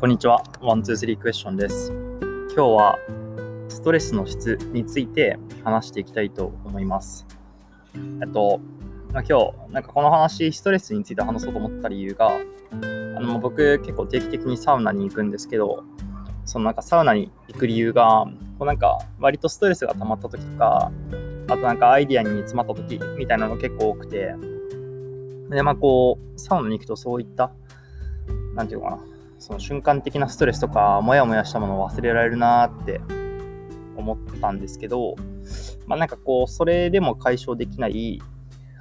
こんにちは。ワン、ツー、スリークエスチョンです。今日はストレスの質について話していきたいと思います。えっと、まあ、今日、なんかこの話、ストレスについて話そうと思った理由が、あの僕結構定期的にサウナに行くんですけど、そのなんかサウナに行く理由が、こうなんか割とストレスが溜まった時とか、あとなんかアイディアに詰まった時みたいなのが結構多くて、で、まあこう、サウナに行くとそういった、なんていうかな、その瞬間的なストレスとか、もやもやしたものを忘れられるなって思ったんですけど、まあ、なんかこう、それでも解消できない、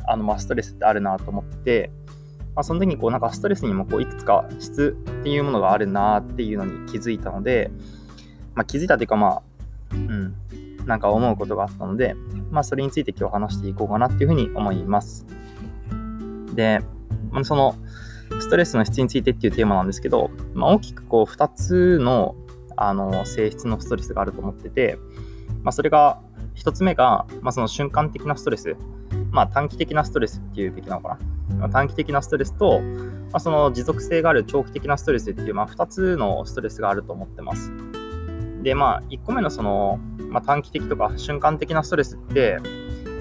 あの、まあ、ストレスってあるなと思って、まあ、その時にこう、なんかストレスにもこう、いくつか質っていうものがあるなっていうのに気づいたので、まあ、気づいたというか、まあ、うん、なんか思うことがあったので、まあ、それについて今日話していこうかなっていうふうに思います。で、その、ストレスの質についてっていうテーマなんですけど、まあ、大きくこう2つのあの性質のストレスがあると思ってて、まあ、それが1つ目が、まあ、その瞬間的なストレス、まあ、短期的なストレスっていうべきなのかな。まあ、短期的なストレスと、まあ、その持続性がある長期的なストレスっていう、まあ、2つのストレスがあると思ってます。で、まあ、1個目のその、まあ、短期的とか瞬間的なストレスって、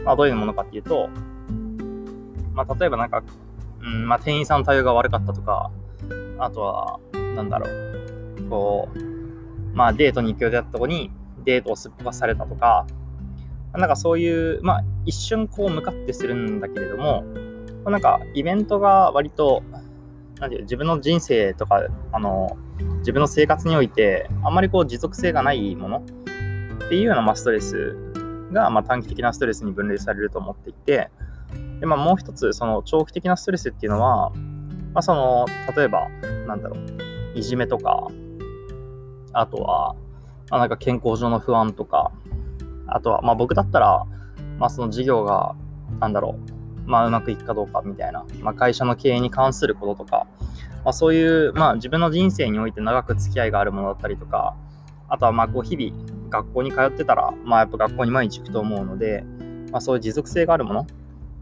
まあ、どういうものかっていうと、まあ、例えばなんかうんまあ、店員さんの対応が悪かったとか、あとは、なんだろう、こう、まあ、デートに行く予定だったとこに、デートをすっぽかされたとか、なんかそういう、まあ、一瞬こう向かってするんだけれども、なんかイベントが割と、なんていう自分の人生とか、あの、自分の生活において、あんまりこう持続性がないものっていうような、まあ、ストレスが、まあ、短期的なストレスに分類されると思っていて、で、まあ、もう一つ、その長期的なストレスっていうのは、まあ、その、例えば、なんだろう、いじめとか、あとは、まあ、なんか健康上の不安とか、あとは、まあ、僕だったら、まあ、その事業が、なんだろう、まあ、うまくいくかどうかみたいな、まあ、会社の経営に関することとか、まあ、そういう、まあ、自分の人生において長く付き合いがあるものだったりとか、あとは、まあ、こう、日々、学校に通ってたら、まあ、やっぱ学校に毎日行くと思うので、まあ、そういう持続性があるもの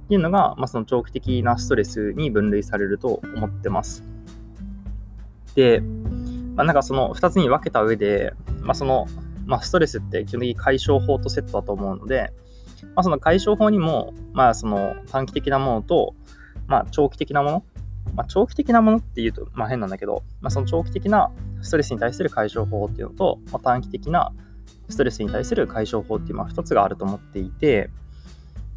っていうのが、まあ、その長期的なストレスに分類されると思ってます。で、まあ、なんかその2つに分けた上で、まあ、その、まあ、ストレスって基本的に解消法とセットだと思うので、まあ、その解消法にも、まあ、その短期的なものと、まあ、長期的なもの、まあ、長期的なものっていうと、まあ、変なんだけど、まあ、その長期的なストレスに対する解消法っていうのと、まあ、短期的なストレスに対する解消法っていう、まあ、2つがあると思っていて、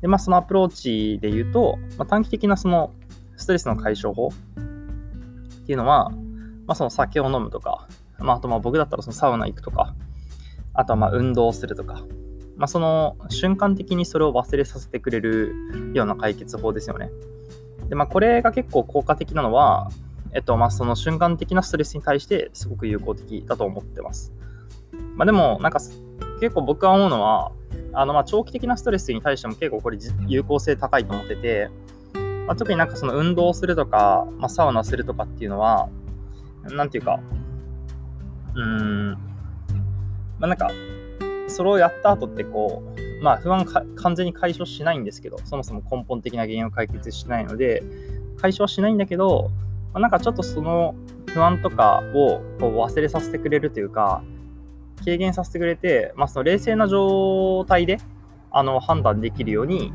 で、まあ、そのアプローチで言うと、まあ、短期的なそのストレスの解消法っていうのは、まあ、その酒を飲むとか、まあ、あとまあ僕だったらそのサウナ行くとか、あとはまあ運動するとか、まあ、その瞬間的にそれを忘れさせてくれるような解決法ですよね。で、まあ、これが結構効果的なのは、えっと、まあ、その瞬間的なストレスに対してすごく有効的だと思ってます。まあ、でも、なんか結構僕が思うのは、あのまあ長期的なストレスに対しても結構これ有効性高いと思ってて、まあ、特になんかその運動するとか、まあ、サウナするとかっていうのは、なんていうか、うん、まあなんか、それをやった後ってこう、まあ不安か完全に解消しないんですけど、そもそも根本的な原因を解決しないので、解消はしないんだけど、まあ、なんかちょっとその不安とかをこう忘れさせてくれるというか、軽減させてくれて、まあ、その冷静な状態であの判断できるように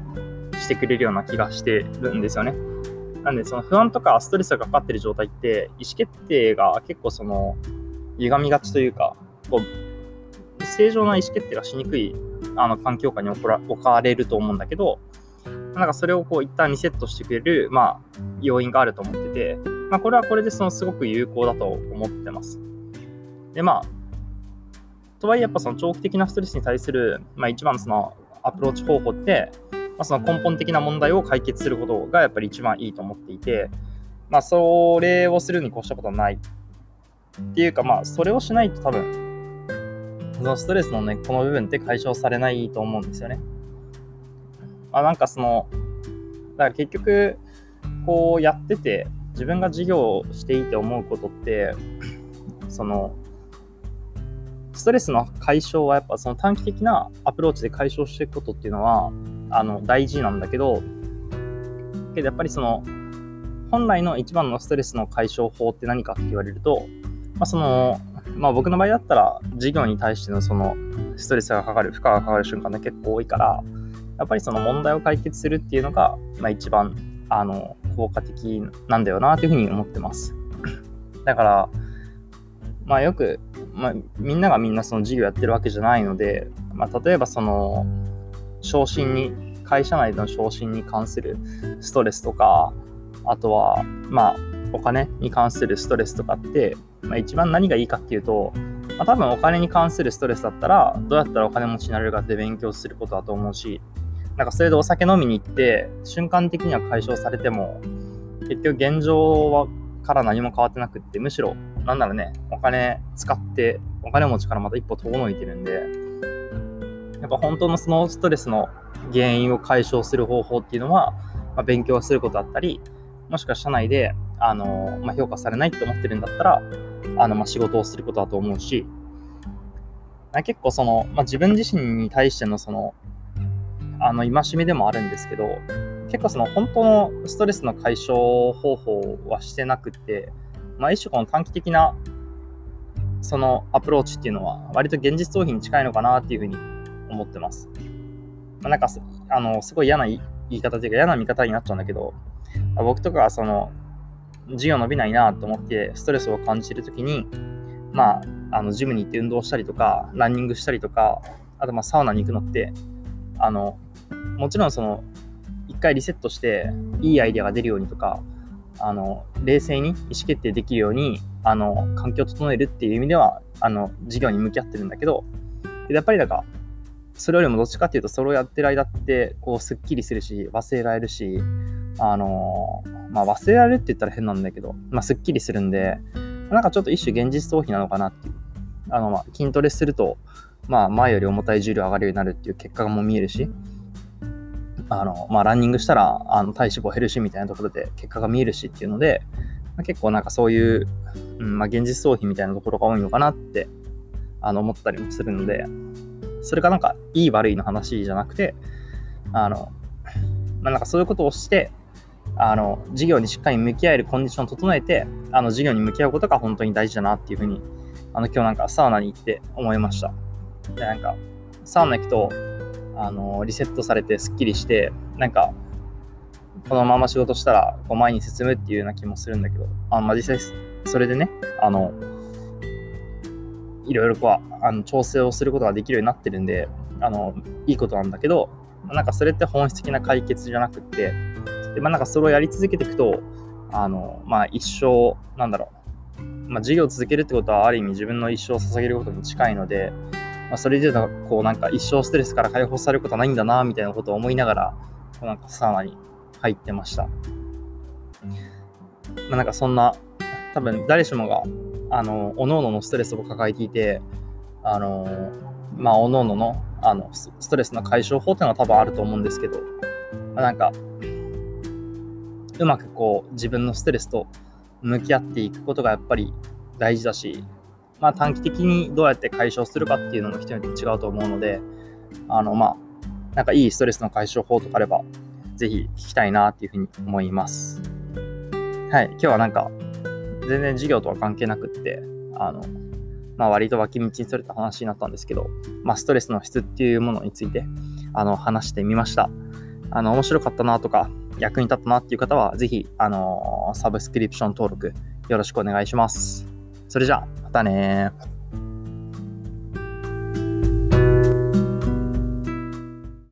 してくれるような気がしてるんですよね。なんで、その不安とかストレスがかかってる状態って、意思決定が結構その、歪みがちというか、こう、正常な意思決定がしにくいあの環境下に置かれると思うんだけど、なんかそれをこう一旦リセットしてくれる、まあ、要因があると思ってて、まあ、これはこれでそのすごく有効だと思ってます。で、まあ、とはいえやっぱその長期的なストレスに対する、まあ、一番そのアプローチ方法って、まあ、その根本的な問題を解決することがやっぱり一番いいと思っていて、まあ、それをするに越したことはないっていうか、まあ、それをしないと多分、そのストレスのね、この部分って解消されないと思うんですよね。まあ、なんかその、だから結局、こうやってて、自分が授業をしていて思うことって、その、ストレスの解消はやっぱその短期的なアプローチで解消していくことっていうのはあの大事なんだけどけどやっぱりその本来の一番のストレスの解消法って何かって言われるとまあ、その、まあ僕の場合だったら、授業に対してのそのストレスがかかる、負荷がかかる瞬間が結構多いから、やっぱりその問題を解決するっていうのが、まあ一番、あの、効果的なんだよなというふうに思ってます。だから、まあよく、まあ、みんながみんなその授業やってるわけじゃないので、まあ、例えばその昇進に会社内での昇進に関するストレスとかあとはまあお金に関するストレスとかって、まあ、一番何がいいかっていうと、まあ、多分お金に関するストレスだったらどうやったらお金持ちになれるかって勉強することだと思うしなんかそれでお酒飲みに行って瞬間的には解消されても結局現状はから何も変わってなくって、むしろ、なんならね、お金使って、お金持ちからまた一歩遠のいてるんで、やっぱ本当のそのストレスの原因を解消する方法っていうのは、まあ、勉強することだったり、もしくは社内で、あのまあ、評価されないって思ってるんだったら、あのまあ、仕事をすることだと思うし、結構その、まあ、自分自身に対してのその、あの、戒めでもあるんですけど、結構その本当のストレスの解消方法はしてなくて、まあ、一種この短期的なそのアプローチっていうのは割と現実逃避に近いのかなっていうふうに思ってます。まあ、なんかあのすごい嫌な言い方というか嫌な見方になっちゃうんだけど、僕とかはその授業伸びないなと思ってストレスを感じてるときに、まあ、あのジムに行って運動したりとか、ランニングしたりとか、あとまあサウナに行くのって、あのもちろんその一回リセットしていいアイデアが出るようにとかあの冷静に意思決定できるようにあの環境を整えるっていう意味ではあの授業に向き合ってるんだけどやっぱりなんかそれよりもどっちかっていうとそれをやってる間ってこうすっきりするし忘れられるしあのまあ忘れられるって言ったら変なんだけど、まあ、すっきりするんでなんかちょっと一種現実逃避なのかなっていう。あのまあ筋トレするとまあ前より重たい重量上がるようになるっていう結果がもう見えるしあの、まあ、ランニングしたら、あの、体脂肪減るし、みたいなところで結果が見えるしっていうので、まあ、結構なんかそういう、うん、まあ、現実逃避みたいなところが多いのかなって、あの、思ったりもするので、それがなんか、いい悪いの話じゃなくて、あの、まあ、なんかそういうことをして、あの、授業にしっかり向き合えるコンディションを整えて、あの、授業に向き合うことが本当に大事だなっていうふうに、あの、今日なんかサウナに行って思いました。で、なんか、サウナ行くと、あのリセットされてすっきりしてなんかこのまま仕事したらこう前に進むっていうような気もするんだけどあまあ、実際それでねあのいろいろこうあの調整をすることができるようになってるんであのいいことなんだけどなんかそれって本質的な解決じゃなくってで、まあ、なんかそれをやり続けていくとあの、まあ、一生なんだろう、まあ、授業を続けるってことはある意味自分の一生を捧げることに近いのでまあ、それでこうなんか一生ストレスから解放されることはないんだなみたいなことを思いながらこうなんかサウナに入ってました。まあ、なんかそんな多分誰しもがあの各々のストレスを抱えていてあのまあ各々のあのストレスの解消法っていうのは多分あると思うんですけど、まあ、なんかうまくこう自分のストレスと向き合っていくことがやっぱり大事だしまあ、短期的にどうやって解消するかっていうのも人によって違うと思うので、あの、まあ、なんかいいストレスの解消法とかあれば、ぜひ聞きたいなっていうふうに思います。はい、今日はなんか、全然授業とは関係なくって、あの、まあ、割と脇道にそれた話になったんですけど、まあ、ストレスの質っていうものについて、あの、話してみました。あの、面白かったなとか、役に立ったなっていう方は、ぜひ、あのサブスクリプション登録よろしくお願いします。それじゃあ、またね